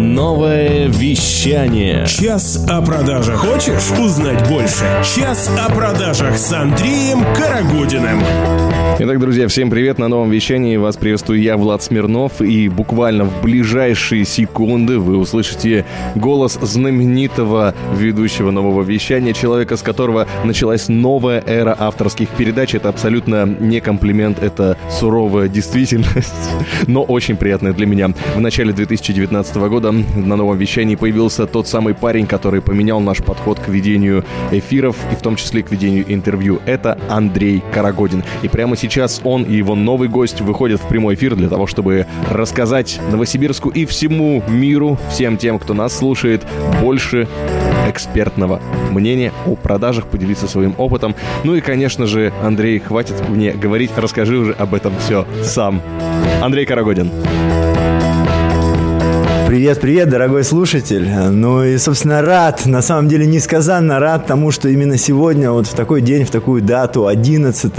Новое вещание. Час о продажах. Хочешь узнать больше? Час о продажах с Андреем Карагодиным. Итак, друзья, всем привет на новом вещании. Вас приветствую я, Влад Смирнов. И буквально в ближайшие секунды вы услышите голос знаменитого ведущего нового вещания, человека, с которого началась новая эра авторских передач. Это абсолютно не комплимент, это суровая действительность, но очень приятная для меня. В начале 2019 года на новом вещании появился тот самый парень, который поменял наш подход к ведению эфиров и в том числе к ведению интервью. Это Андрей Карагодин. И прямо сейчас он и его новый гость выходят в прямой эфир для того, чтобы рассказать Новосибирску и всему миру, всем тем, кто нас слушает, больше экспертного мнения о продажах, поделиться своим опытом. Ну и, конечно же, Андрей, хватит мне говорить, расскажи уже об этом все сам. Андрей Карагодин. Привет, привет, дорогой слушатель. Ну и, собственно, рад, на самом деле несказанно рад тому, что именно сегодня, вот в такой день, в такую дату, 11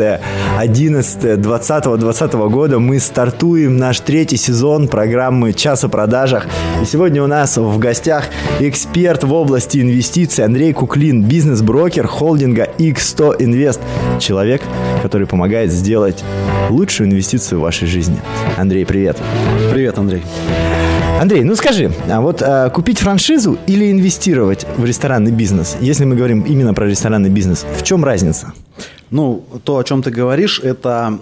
11 20 20 года, мы стартуем наш третий сезон программы «Час о продажах». И сегодня у нас в гостях эксперт в области инвестиций Андрей Куклин, бизнес-брокер холдинга X100 Invest. Человек, который помогает сделать лучшую инвестицию в вашей жизни. Андрей, привет. Привет, Андрей. Андрей, ну скажи, а вот а, купить франшизу или инвестировать в ресторанный бизнес, если мы говорим именно про ресторанный бизнес, в чем разница? Ну, то, о чем ты говоришь, это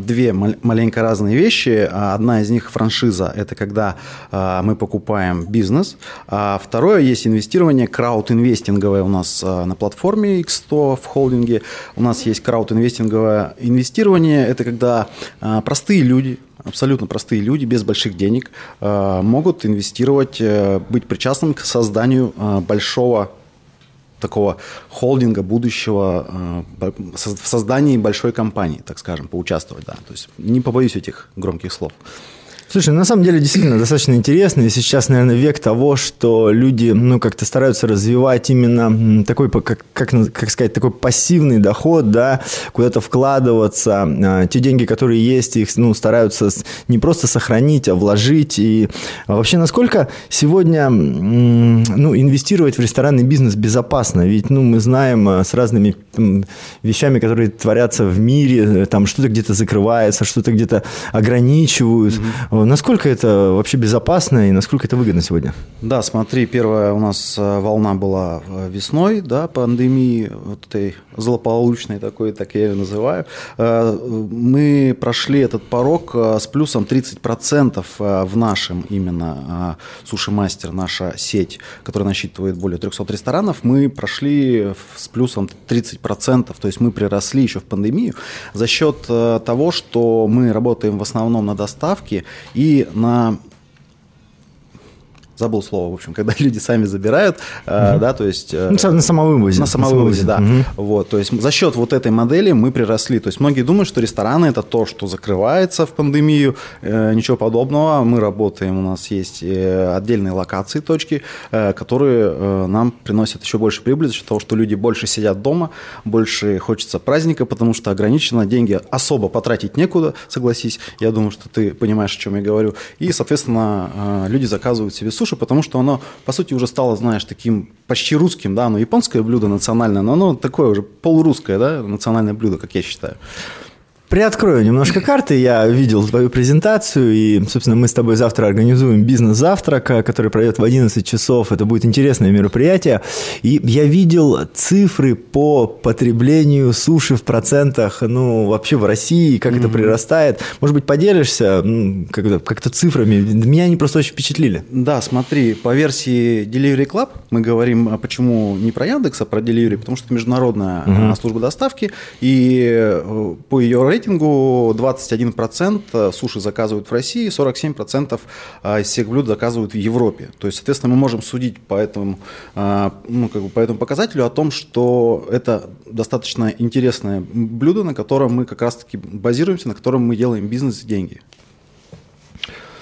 две маленько разные вещи. Одна из них франшиза – это когда а, мы покупаем бизнес. А второе есть инвестирование крауд-инвестинговое у нас а, на платформе X100 в холдинге. У нас есть крауд-инвестинговое инвестирование. Это когда а, простые люди, абсолютно простые люди без больших денег могут инвестировать, э, быть причастным к созданию большого такого холдинга будущего э, в создании большой компании, так скажем, поучаствовать, да. То есть не побоюсь этих громких слов. Слушай, на самом деле действительно достаточно интересно, и сейчас, наверное, век того, что люди, ну, как-то стараются развивать именно такой, как, как, как сказать, такой пассивный доход, да, куда-то вкладываться, а, те деньги, которые есть, их, ну, стараются не просто сохранить, а вложить, и вообще, насколько сегодня, ну, инвестировать в ресторанный бизнес безопасно, ведь, ну, мы знаем а, с разными вещами, которые творятся в мире, там что-то где-то закрывается, что-то где-то ограничивают, mm-hmm Насколько это вообще безопасно и насколько это выгодно сегодня? Да, смотри, первая у нас э, волна была э, весной, да, пандемии, вот этой злополучной такой, так я ее называю. Э, мы прошли этот порог с плюсом 30% в нашем именно Суши Мастер, наша сеть, которая насчитывает более 300 ресторанов, мы прошли с плюсом 30%, то есть мы приросли еще в пандемию за счет того, что мы работаем в основном на доставке и на забыл слово, в общем, когда люди сами забирают, угу. да, то есть... Э, ну, на самовывозе. На самовывозе, да. Угу. Вот, то есть за счет вот этой модели мы приросли. То есть многие думают, что рестораны – это то, что закрывается в пандемию, э, ничего подобного. Мы работаем, у нас есть отдельные локации, точки, которые нам приносят еще больше прибыли за счет того, что люди больше сидят дома, больше хочется праздника, потому что ограничено, деньги особо потратить некуда, согласись. Я думаю, что ты понимаешь, о чем я говорю. И, соответственно, люди заказывают себе суши, суши, потому что оно, по сути, уже стало, знаешь, таким почти русским, да, оно японское блюдо национальное, но оно такое уже полурусское, да, национальное блюдо, как я считаю. Приоткрою немножко карты. Я видел твою презентацию, и, собственно, мы с тобой завтра организуем бизнес-завтрак, который пройдет в 11 часов. Это будет интересное мероприятие. И я видел цифры по потреблению суши в процентах, ну, вообще в России, как mm-hmm. это прирастает. Может быть, поделишься как-то, как-то цифрами? Меня они просто очень впечатлили. Да, смотри, по версии Delivery Club мы говорим, а почему не про Яндекс, а про Delivery, потому что это международная mm-hmm. служба доставки, и э, по ее рейтингу рейтингу 21% суши заказывают в России, 47% а, из всех блюд заказывают в Европе. То есть, соответственно, мы можем судить по этому, а, ну, как бы по этому показателю о том, что это достаточно интересное блюдо, на котором мы как раз-таки базируемся, на котором мы делаем бизнес и деньги.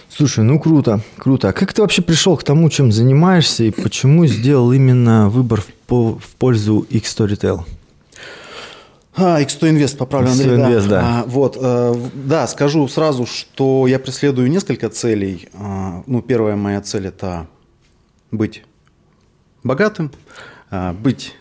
Слушай, ну круто, круто. А как ты вообще пришел к тому, чем занимаешься, и почему сделал именно выбор в, в пользу X-Storytel? А, X100 Invest, поправлю, Андрей. X100 Invest, да. А, вот, э, да, скажу сразу, что я преследую несколько целей. А, ну, первая моя цель – это быть богатым, а, быть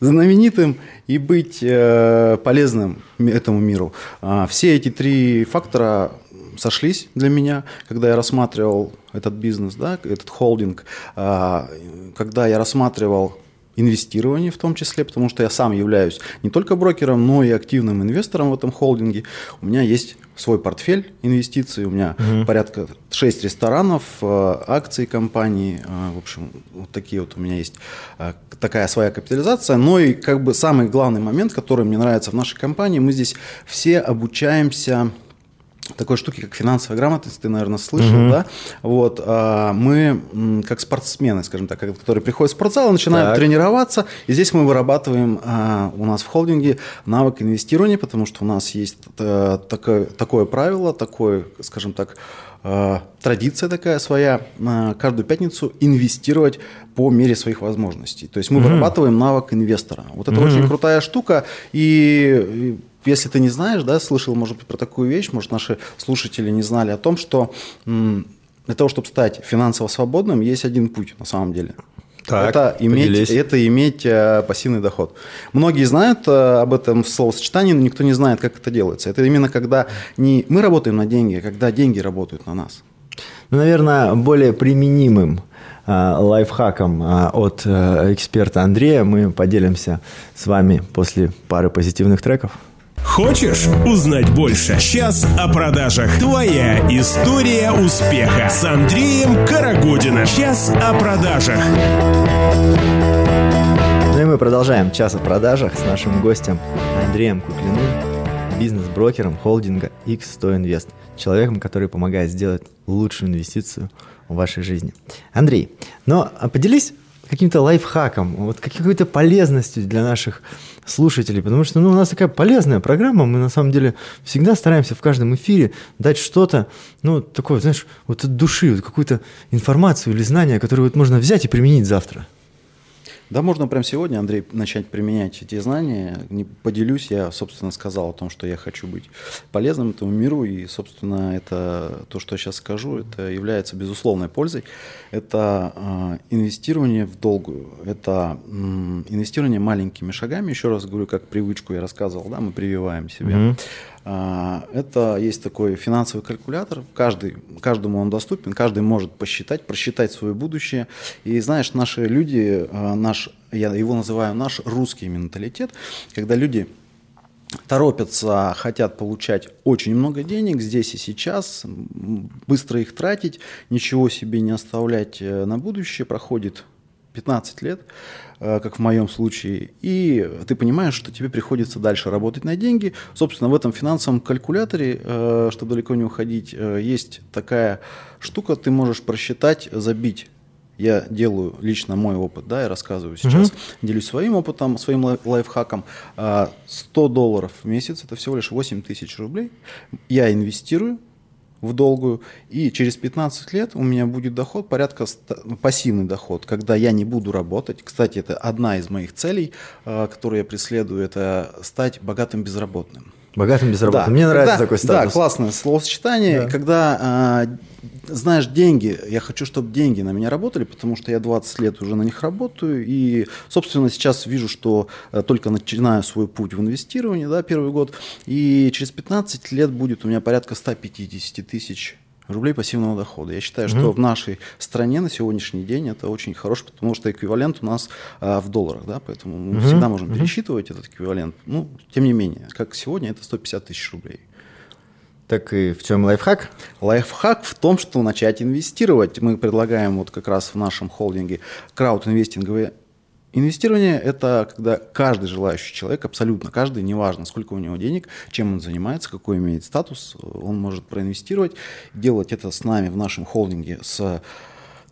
знаменитым и быть э, полезным этому миру. А, все эти три фактора сошлись для меня, когда я рассматривал этот бизнес, да, этот холдинг, а, когда я рассматривал инвестирование в том числе, потому что я сам являюсь не только брокером, но и активным инвестором в этом холдинге. У меня есть свой портфель инвестиций, у меня порядка 6 ресторанов, э, акций компании, э, в общем, вот такие вот у меня есть э, такая своя капитализация. Но и как бы самый главный момент, который мне нравится в нашей компании, мы здесь все обучаемся такой штуки, как финансовая грамотность, ты, наверное, слышал, да? Вот, а, мы как спортсмены, скажем так, которые приходят в спортзал и начинают Так. тренироваться, и здесь мы вырабатываем а, у нас в холдинге навык инвестирования, потому что у нас есть э, такое, такое правило, такое, скажем так, э, традиция такая своя, э, каждую пятницу инвестировать по мере своих возможностей. То есть мы вырабатываем навык инвестора. Вот это очень крутая штука, и если ты не знаешь, да, слышал, может быть, про такую вещь, может, наши слушатели не знали о том, что для того, чтобы стать финансово свободным, есть один путь на самом деле. Так, это, иметь, поделись. это иметь э, пассивный доход. Многие знают э, об этом словосочетании, но никто не знает, как это делается. Это именно когда не мы работаем на деньги, а когда деньги работают на нас. Ну, наверное, более применимым а, лайфхаком а, от а, эксперта Андрея мы поделимся с вами после пары позитивных треков. Хочешь узнать больше? Час о продажах. Твоя история успеха с Андреем Карагодиным. Час о продажах. Ну и мы продолжаем час о продажах с нашим гостем Андреем Куклиным, бизнес-брокером холдинга X100 Invest, человеком, который помогает сделать лучшую инвестицию в вашей жизни. Андрей, ну а поделись каким-то лайфхаком, вот какой-то полезностью для наших слушателей, потому что ну, у нас такая полезная программа, мы на самом деле всегда стараемся в каждом эфире дать что-то, ну, такое, знаешь, вот от души, вот какую-то информацию или знание, которое вот можно взять и применить завтра. Да, можно прямо сегодня, Андрей, начать применять эти знания. Не поделюсь, я, собственно, сказал о том, что я хочу быть полезным этому миру, и, собственно, это то, что я сейчас скажу, это является безусловной пользой. Это э, инвестирование в долгую, это м, инвестирование маленькими шагами. Еще раз говорю, как привычку я рассказывал, да, мы прививаем себе. А, Это есть такой финансовый калькулятор, каждый, каждому он доступен, каждый может посчитать, просчитать свое будущее. И знаешь, наши люди, а, наш, я его называю наш русский менталитет, когда люди торопятся, хотят получать очень много денег здесь и сейчас, быстро их тратить, ничего себе не оставлять э, на будущее, проходит 15 лет, э, как в моем случае, и ты понимаешь, что тебе приходится дальше работать на деньги. Собственно, в этом финансовом калькуляторе, э, чтобы далеко не уходить, э, есть такая штука, ты можешь просчитать, забить я делаю лично мой опыт, да, я рассказываю сейчас, делюсь своим опытом, своим лай- лайфхаком. А, 100 долларов в месяц, это всего лишь 8 тысяч рублей. Я инвестирую в долгую, и через 15 лет у меня будет доход порядка, ну, пассивный доход, когда я не буду работать. Кстати, это одна из моих целей, а, которую я преследую, это стать богатым безработным. Богатым безработным. Да. Мне нравится Когда- такой статус. Да, классное словосочетание. Когда а, знаешь деньги, я хочу, чтобы деньги на меня работали, потому что я 20 лет уже на них работаю. И, собственно, сейчас вижу, что а, только начинаю свой путь в инвестировании, да, первый год. И через 15 лет будет у меня порядка 150 тысяч рублей пассивного дохода. Я считаю, что в нашей стране на сегодняшний день это очень хорошо, потому что эквивалент у нас а, в долларах, да, поэтому мы всегда можем пересчитывать этот эквивалент. Ну, тем не менее, как сегодня, это 150 тысяч рублей. Так и в чем лайфхак? Лайфхак в том, что начать инвестировать. Мы предлагаем вот как раз в нашем холдинге краудинвестинговые Инвестирование – это когда каждый желающий человек, абсолютно каждый, неважно, сколько у него денег, чем он занимается, какой имеет статус, он может проинвестировать, делать это с нами в нашем холдинге с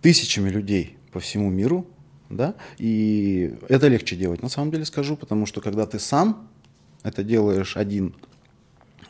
тысячами людей по всему миру, да, и это легче делать, на самом деле скажу, потому что когда ты сам это делаешь один,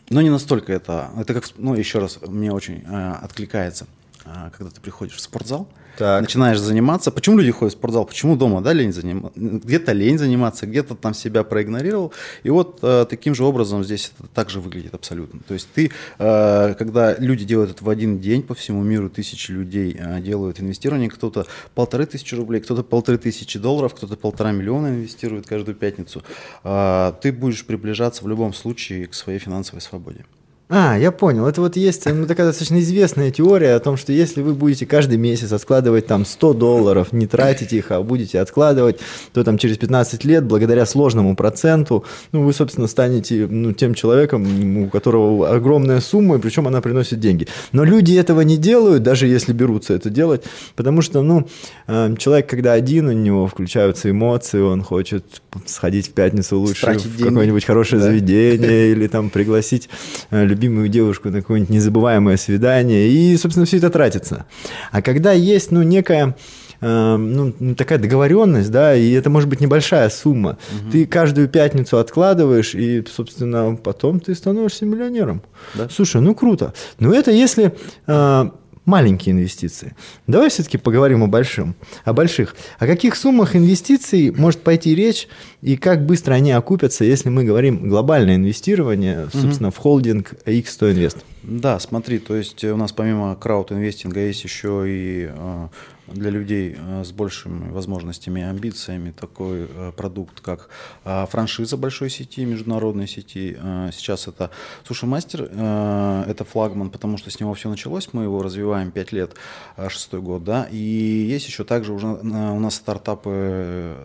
но не настолько это, это как, ну, еще раз, мне очень э, откликается. А, когда ты приходишь в спортзал, Так. начинаешь заниматься. Почему люди ходят в спортзал? Почему дома, да, лень заниматься? Где-то лень заниматься, где-то там себя проигнорировал. И вот э, таким же образом здесь это также выглядит абсолютно. То есть ты, э, когда люди делают это в один день по всему миру, тысячи людей э, делают инвестирование, кто-то полторы тысячи рублей, кто-то полторы тысячи долларов, кто-то полтора миллиона инвестирует каждую пятницу, э, ты будешь приближаться в любом случае к своей финансовой свободе. А, я понял. Это вот есть ну, такая достаточно известная теория о том, что если вы будете каждый месяц откладывать там 100 долларов, не тратить их, а будете откладывать, то там через 15 лет, благодаря сложному проценту, ну, вы, собственно, станете ну, тем человеком, у которого огромная сумма, и причем она приносит деньги. Но люди этого не делают, даже если берутся это делать, потому что, ну, э, человек, когда один, у него включаются эмоции, он хочет сходить в пятницу лучше Стратить в какое-нибудь хорошее Да. заведение или там пригласить э, любимую девушку на какое-нибудь незабываемое свидание, и, собственно, все это тратится. А когда есть, ну, некая э, ну, ну, такая договоренность, да, и это может быть небольшая сумма. Ты каждую пятницу откладываешь, и, собственно, потом ты становишься миллионером. Да. Слушай, ну круто. Но это если э, маленькие инвестиции. Давай все-таки поговорим о большом, о больших. О каких суммах инвестиций может пойти речь и как быстро они окупятся, если мы говорим глобальное инвестирование, собственно, в холдинг X100 Invest? Да, смотри, то есть у нас помимо крауд-инвестинга есть еще и э, для людей э, с большими возможностями и амбициями такой э, продукт, как э, франшиза большой сети, международной сети. Сейчас это Суши Мастер, это флагман, потому что с него все началось, мы его развиваем 5 лет, э, шестой год, да, и есть еще также уже у нас стартапы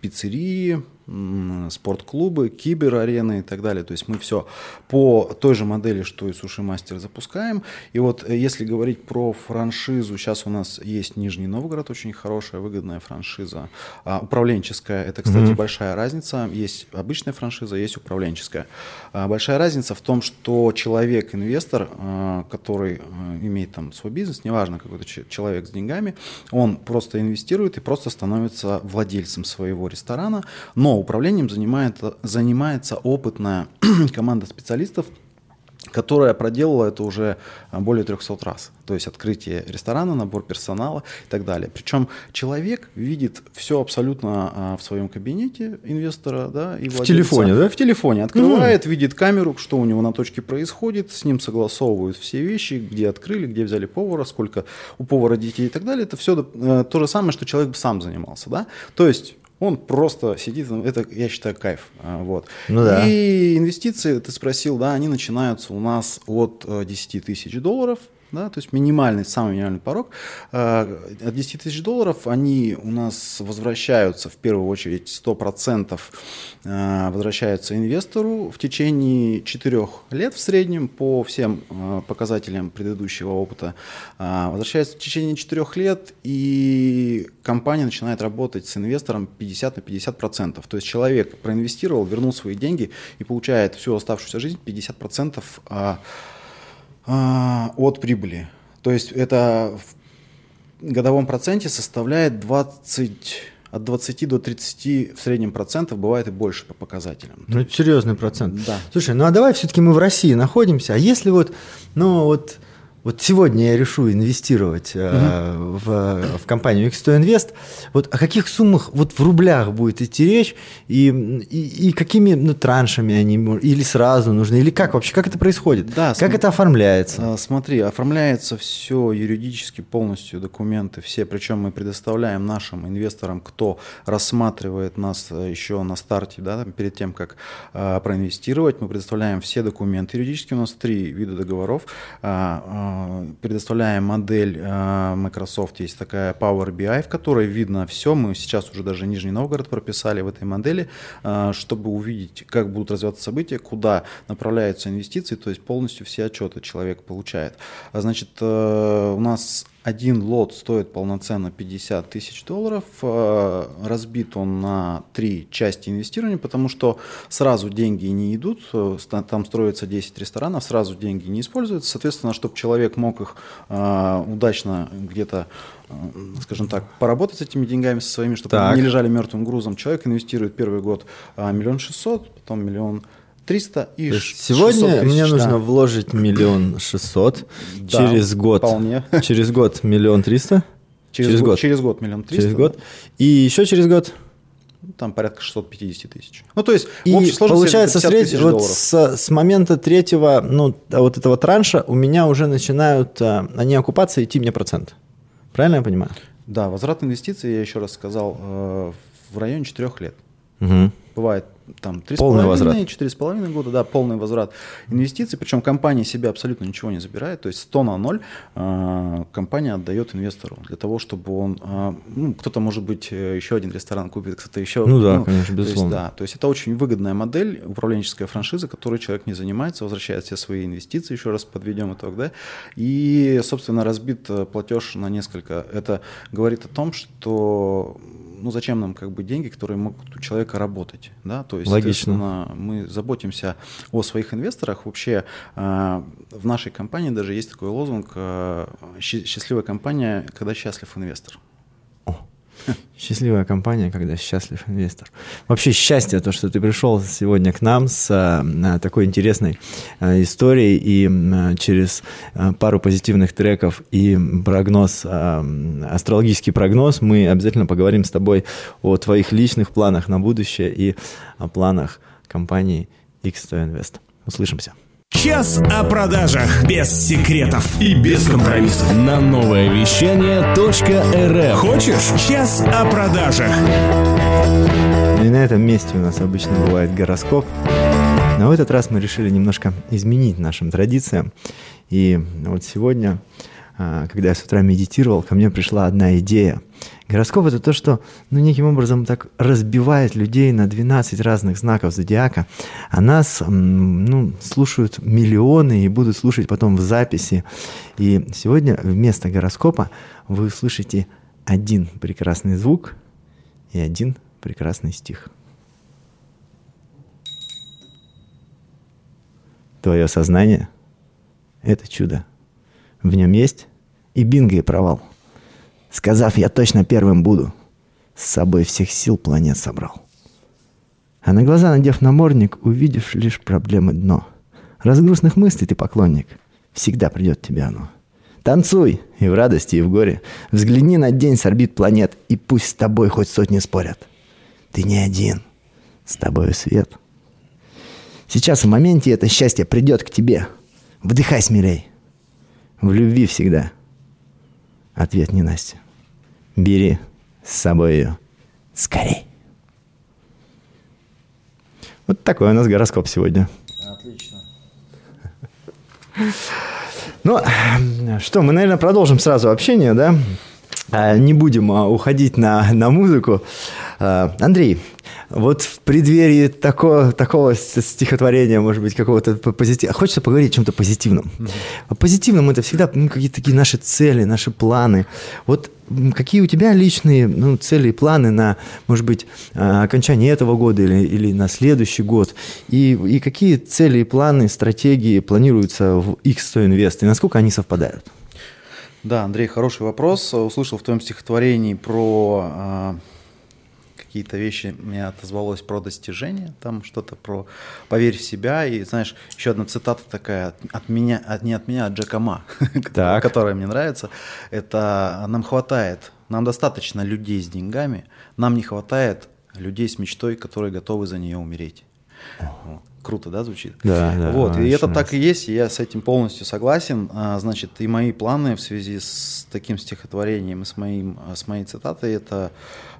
пиццерии, спортклубы, киберарены и так далее. То есть мы все по той же модели, что и Суши Мастер запускаем. И вот э, если говорить про франшизу, сейчас у нас есть Нижний Новгород, очень хорошая, выгодная франшиза. А, управленческая, это, кстати, большая разница. Есть обычная франшиза, есть управленческая. А, большая разница в том, что человек-инвестор, а, который а, имеет там свой бизнес, неважно, какой-то че- человек с деньгами, он просто инвестирует и просто становится владельцем своего ресторана, но управлением занимает, занимается опытная команда специалистов, которая проделала это уже более 300 раз. То есть открытие ресторана, набор персонала и так далее. Причем человек видит все абсолютно а, в своем кабинете инвестора. Да, и владельца. телефоне, да? В телефоне. Открывает, видит камеру, что у него на точке происходит, с ним согласовывают все вещи, где открыли, где взяли повара, сколько у повара детей и так далее. Это все то же самое, что человек бы сам занимался. Да? То есть он просто сидит, ну, это, я считаю, кайф. а, Вот. Ну да. И инвестиции, ты спросил, да, они начинаются у нас от э, 10 тысяч долларов, да, то есть минимальный, самый минимальный порог. Э, От 10 тысяч долларов они у нас возвращаются, в первую очередь, 100% э, возвращаются инвестору в течение 4 лет в среднем по всем э, показателям предыдущего опыта. Возвращаются в течение 4 лет, и компания начинает работать с инвестором 50 на 50%. То есть человек проинвестировал, вернул свои деньги и получает всю оставшуюся жизнь 50% а, от прибыли. То есть это в годовом проценте составляет 20, от 20 до 30 в среднем процентов, бывает и больше по показателям. Ну, это серьезный процент. Да. Слушай, ну а давай все-таки мы в России находимся. А если вот, ну вот, вот сегодня я решу инвестировать э, в, в компанию X100 Invest, вот о каких суммах вот в рублях будет идти речь? И, и, и какими ну, траншами они или сразу нужны, или как вообще, как это происходит? Да, как см- это оформляется? А, Смотри, оформляется все юридически полностью, документы все, причем мы предоставляем нашим инвесторам, кто рассматривает нас э, еще на старте, да, там, перед тем, как а, проинвестировать, мы предоставляем все документы юридически, у нас три вида договоров, а, предоставляем модель а, Microsoft, есть такая Power BI, в которой видно все, мы сейчас уже даже Нижний Новгород прописали в этой модели, а, чтобы увидеть, как будут развиваться события, куда направляются инвестиции, то есть полностью все отчеты человек получает. Значит, э, у нас один лот стоит полноценно 50 тысяч долларов. Э, Разбит он на три части инвестирования, потому что сразу деньги не идут. э, Там строится 10 ресторанов, сразу деньги не используются. Соответственно, чтобы человек мог их э, удачно где-то скажем так, поработать с этими деньгами со своими, чтобы Так. они не лежали мертвым грузом. Человек инвестирует первый год миллион шестьсот, потом миллион 300 и То есть сегодня 600 тысяч, мне да. нужно вложить миллион шестьсот, Да, через год, вполне. через год миллион триста, Через, год, Через год миллион триста. через год, и еще через год. да. Там порядка 650 тысяч. Ну, то есть, И в общей сложности получается, это 50 средь- тысяч вот долларов. с, с момента третьего, ну, а вот этого транша у меня уже начинают, а, они окупаться, идти мне процент. Правильно я понимаю? Да, возврат инвестиций, я еще раз сказал, э, в районе 4 лет. Мгм. Бывает там Полный возврат. 3,5-4,5 года, да, полный возврат инвестиций. Причем компания себе абсолютно ничего не забирает. То есть 100 на 0 э, компания отдает инвестору для того, чтобы он... э, ну, кто-то, может быть, э, еще один ресторан купит, кто-то еще... Ну да, конечно, то есть, безусловно. да, то есть это очень выгодная модель, управленческая франшиза, которой человек не занимается, возвращает все свои инвестиции, еще раз подведем итог, да, и, собственно, разбит э, платеж на несколько. Это говорит о том, что ну зачем нам как бы деньги, которые могут у человека работать, да, то есть Логично. мы заботимся о своих инвесторах. Вообще э, в нашей компании даже есть такой лозунг э, «Щи- «Счастливая компания, когда счастлив инвестор». Счастливая компания, когда счастлив инвестор. Вообще счастье, то, что ты пришел сегодня к нам с а, такой интересной а, историей и а, через пару позитивных треков и прогноз, астрологический прогноз, мы обязательно поговорим с тобой о твоих личных планах на будущее и о планах компании X100 Invest. Услышимся. Час о продажах без секретов и без компромиссов. На новое вещание .рф. Хочешь час о продажах? И на этом месте у нас обычно бывает гороскоп. Но в этот раз мы решили немножко изменить нашим традициям. И вот сегодня, когда я с утра медитировал, ко мне пришла одна идея. Гороскоп – это то, что ну, неким образом так разбивает людей на 12 разных знаков зодиака, а нас ну, слушают миллионы и будут слушать потом в записи. И сегодня вместо гороскопа вы услышите один прекрасный звук и один прекрасный стих. Твое сознание – это чудо. В нем есть и бинго, и провал. Сказав, я точно первым буду, с собой всех сил планет собрал. А на глаза надев намордник, увидишь лишь проблемы дно. Разгрузных мыслей ты поклонник, всегда придет тебе оно. Танцуй и в радости, и в горе. Взгляни на день с орбит планет, и пусть с тобой хоть сотни спорят. Ты не один, с тобой свет. Сейчас в моменте это счастье придет к тебе. Вдыхай смелей. В любви всегда. Ответ не Настя. Бери с собой ее. Скорей. Вот такой у нас гороскоп сегодня. Отлично. Ну, что, мы, наверное, продолжим сразу общение, да? А, Не будем а, уходить на, на музыку. А, Андрей, вот в преддверии такого, такого стихотворения, может быть, какого-то позитива, хочется поговорить о чем-то позитивном. А позитивном это всегда ну, какие-то такие наши цели, наши планы. Вот какие у тебя личные ну, цели и планы на, может быть, а, окончание этого года или, или на следующий год? И, и какие цели и планы, стратегии планируются в X100 Invest? И насколько они совпадают? Да, Андрей, хороший вопрос. Услышал в твоем стихотворении про а, какие-то вещи, мне отозвалось про достижения, там что-то про поверь в себя. И знаешь, еще одна цитата такая от, от меня, от, не от меня, а от Джека Ма, Так. которая мне нравится. Это нам хватает, нам достаточно людей с деньгами, нам не хватает людей с мечтой, которые готовы за нее умереть. Вот. Круто, да, звучит? Да, да, Вот, и очень это так и есть, и я с этим полностью согласен. А, Значит, и мои планы в связи с таким стихотворением и с, моим, а, с моей цитатой, это,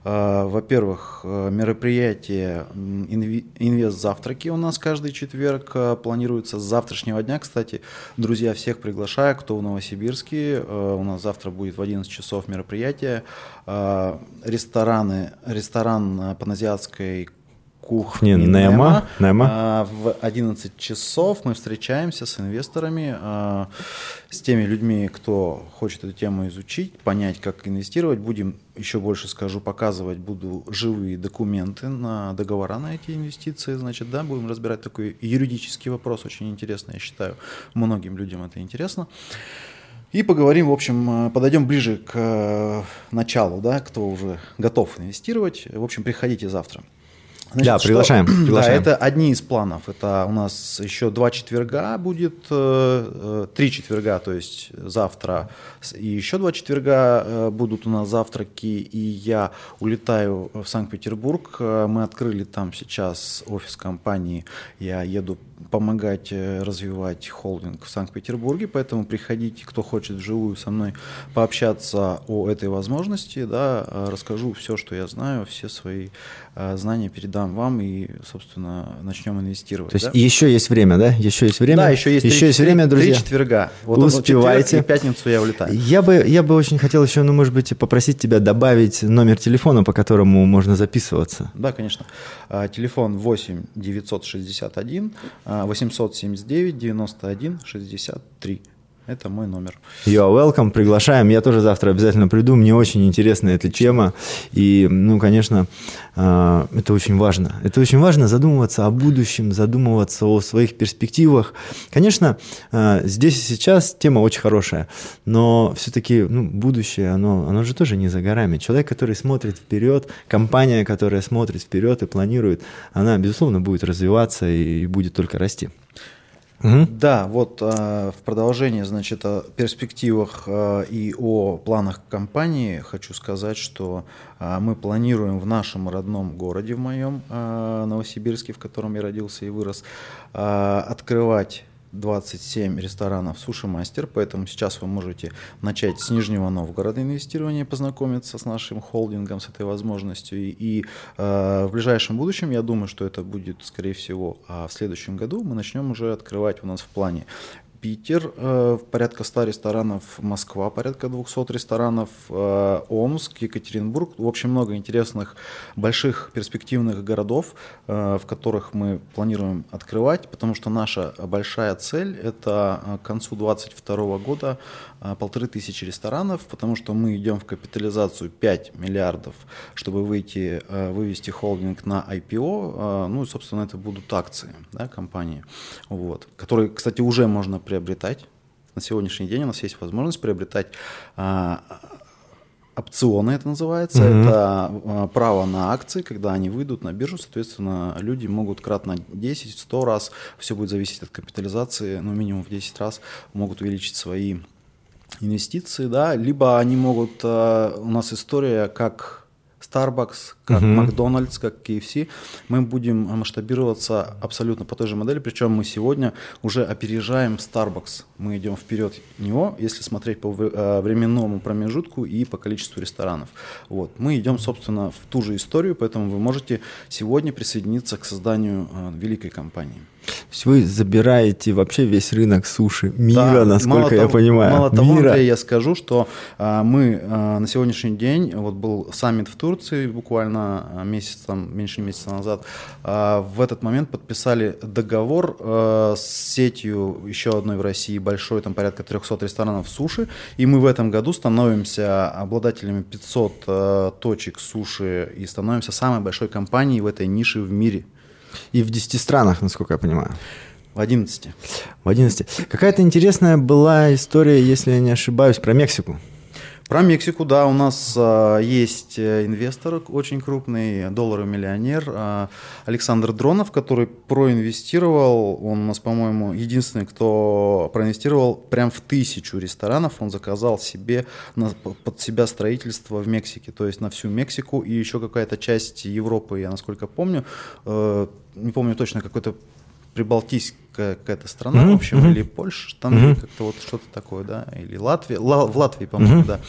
а, во-первых, мероприятие инви- инвест-завтраки у нас каждый четверг планируется с завтрашнего дня. Кстати, друзья, всех приглашаю, кто в Новосибирске. У нас завтра будет в 11 часов мероприятие. Рестораны, ресторан паназиатской кухни Не, Нема, Нема. а, В 11 часов мы встречаемся с инвесторами, а, с теми людьми, кто хочет эту тему изучить, понять, как инвестировать. Будем, еще больше скажу, показывать буду живые документы на договора на эти инвестиции. Значит, да, будем разбирать такой юридический вопрос, очень интересный, я считаю. Многим людям это интересно. И поговорим, в общем, э, подойдем ближе к э, началу, да, кто уже готов инвестировать. В общем, приходите завтра. Значит, да, приглашаем, что, приглашаем. Да, это одни из планов. Это у нас еще два четверга будет, э, э, три четверга, то есть завтра и еще два четверга э, будут у нас завтраки, и я улетаю в Санкт-Петербург. Мы открыли там сейчас офис компании, я еду помогать развивать холдинг в Санкт-Петербурге, поэтому приходите, кто хочет вживую со мной пообщаться о этой возможности, да, расскажу все, что я знаю, все свои знания передам вам и, собственно, начнем инвестировать. То есть да? еще есть время, да? Еще есть время? Да, еще есть, еще 3, есть время, друзья. Три четверга. Вот Успевайте. и пятницу я улетаю. Я бы, я бы очень хотел еще, ну, может быть, попросить тебя добавить номер телефона, по которому можно записываться. Да, конечно. А, телефон 8 961 879 91 63. Это мой номер. You are welcome, приглашаем. Я тоже завтра обязательно приду. Мне очень интересна эта тема. И, ну, конечно, а, это очень важно. Это очень важно задумываться о будущем, задумываться о своих перспективах. Конечно, а, здесь и сейчас тема очень хорошая, но все-таки ну, будущее, оно, оно же тоже не за горами. Человек, который смотрит вперед, компания, которая смотрит вперед и планирует, она, безусловно, будет развиваться и будет только расти. Угу. Да, вот э, в продолжение, значит, о перспективах э, и о планах компании хочу сказать, что э, мы планируем в нашем родном городе, в моем Новосибирске, в котором я родился и вырос, открывать 27 ресторанов Суши Мастер, поэтому сейчас вы можете начать с Нижнего Новгорода инвестирование, познакомиться с нашим холдингом, с этой возможностью. И, и э, в ближайшем будущем, я думаю, что это будет, скорее всего, а в следующем году мы начнем уже открывать у нас в плане Питер, э, порядка 100 ресторанов, Москва, порядка 200 ресторанов, э, Омск, Екатеринбург. В общем, много интересных, больших, перспективных городов, э, в которых мы планируем открывать, потому что наша большая цель – это к концу 2022 года полторы тысячи ресторанов, потому что мы идем в капитализацию 5 миллиардов, чтобы выйти, вывести холдинг на IPO. Ну и, собственно, это будут акции да, компании, вот, которые, кстати, уже можно приобретать. На сегодняшний день у нас есть возможность приобретать а, опционы, это называется. Mm-hmm. Это а, право на акции, когда они выйдут на биржу, соответственно, люди могут кратно 10-100 раз, все будет зависеть от капитализации, ну, минимум в 10 раз могут увеличить свои инвестиции, да, либо они могут, а, у нас история, как Starbucks, как uh-huh. Макдональдс, как KFC, мы будем масштабироваться абсолютно по той же модели, причем мы сегодня уже опережаем Starbucks. Мы идем вперед него, если смотреть по э, временному промежутку и по количеству ресторанов. Вот. Мы идем, собственно, в ту же историю, поэтому вы можете сегодня присоединиться к созданию э, великой компании. То есть вы забираете вообще весь рынок суши мира, да, насколько я того, понимаю. Мало того, мира. Андрей, я скажу, что а, мы а, на сегодняшний день, вот был саммит в Турции буквально а, месяц, там, меньше месяца назад, а, в этот момент подписали договор а, с сетью еще одной в России большой, там порядка 300 ресторанов суши, и мы в этом году становимся обладателями 500 а, точек суши и становимся самой большой компанией в этой нише в мире. И в 10 странах, насколько я понимаю. В 11. В 11. Какая-то интересная была история, если я не ошибаюсь, про Мексику. Про Мексику, да, у нас э, есть инвестор очень крупный, долларовый миллионер э, Александр Дронов, который проинвестировал, он у нас, по-моему, единственный, кто проинвестировал прям в тысячу ресторанов, он заказал себе на, под себя строительство в Мексике, то есть на всю Мексику. И еще какая-то часть Европы, я насколько помню, э, не помню точно, какой-то прибалтийская какая-то страна, mm-hmm. в общем, mm-hmm. или Польша, там mm-hmm. как-то вот что-то такое, да, или Латвия, Ла- в Латвии, по-моему, mm-hmm. да.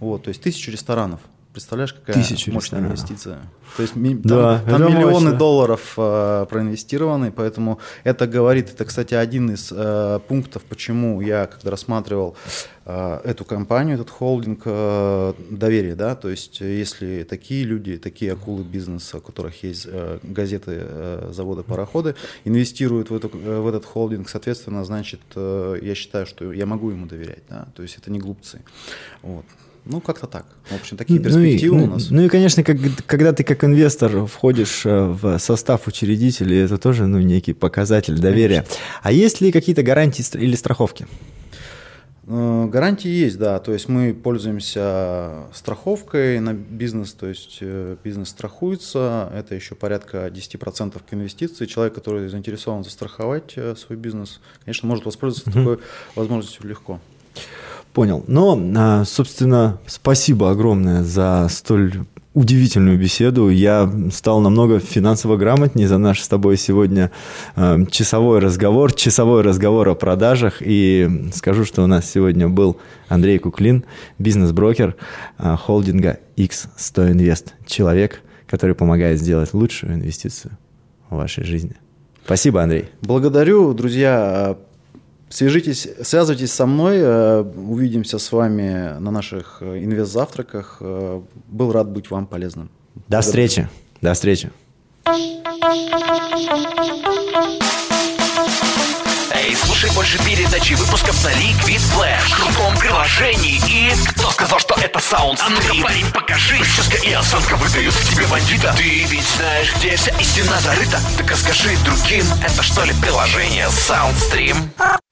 Вот, то есть тысячу ресторанов. Представляешь, какая Тысячу мощная ресторанов. инвестиция? То есть там, да, там миллионы мощно. долларов э, проинвестированы, поэтому это говорит, это, кстати, один из э, пунктов, почему я, когда рассматривал эту компанию, этот холдинг, э, доверие, да, то есть если такие люди, такие акулы бизнеса, у которых есть э, газеты, э, заводы, пароходы, инвестируют в, эту, э, в этот холдинг, соответственно, значит, э, я считаю, что я могу ему доверять, да, то есть это не глупцы, вот. Ну, как-то так. В общем, такие перспективы ну и, у нас. Ну, ну и, конечно, как, когда ты как инвестор входишь э, в состав учредителей, это тоже ну, некий показатель доверия. Конечно. А есть ли какие-то гарантии или страховки? Э, гарантии есть, да. То есть мы пользуемся страховкой на бизнес, то есть э, бизнес страхуется. Это еще порядка 10% к инвестиции. Человек, который заинтересован застраховать э, свой бизнес, конечно, может воспользоваться угу. такой возможностью легко. Понял. Но, а, собственно, спасибо огромное за столь удивительную беседу. Я стал намного финансово грамотнее за наш с тобой сегодня э, часовой разговор, часовой разговор о продажах. И скажу, что у нас сегодня был Андрей Куклин, бизнес-брокер э, холдинга X100 Invest. Человек, который помогает сделать лучшую инвестицию в вашей жизни. Спасибо, Андрей. Благодарю, друзья. Свяжитесь, связывайтесь со мной, э, увидимся с вами на наших э, инвест-завтраках. Э, был рад быть вам полезным. До встречи. До встречи. Эй, слушай больше передачи выпусков на Liquid Flash В крутом приложении и... Кто сказал, что это саунд А ну-ка, парень, покажи Прическа и осанка выдают в тебе бандита Ты ведь знаешь, где вся истина зарыта Так расскажи другим, это что ли приложение Soundstream?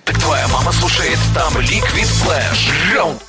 Так твоя мама слушает там Liquid Flash. Раунд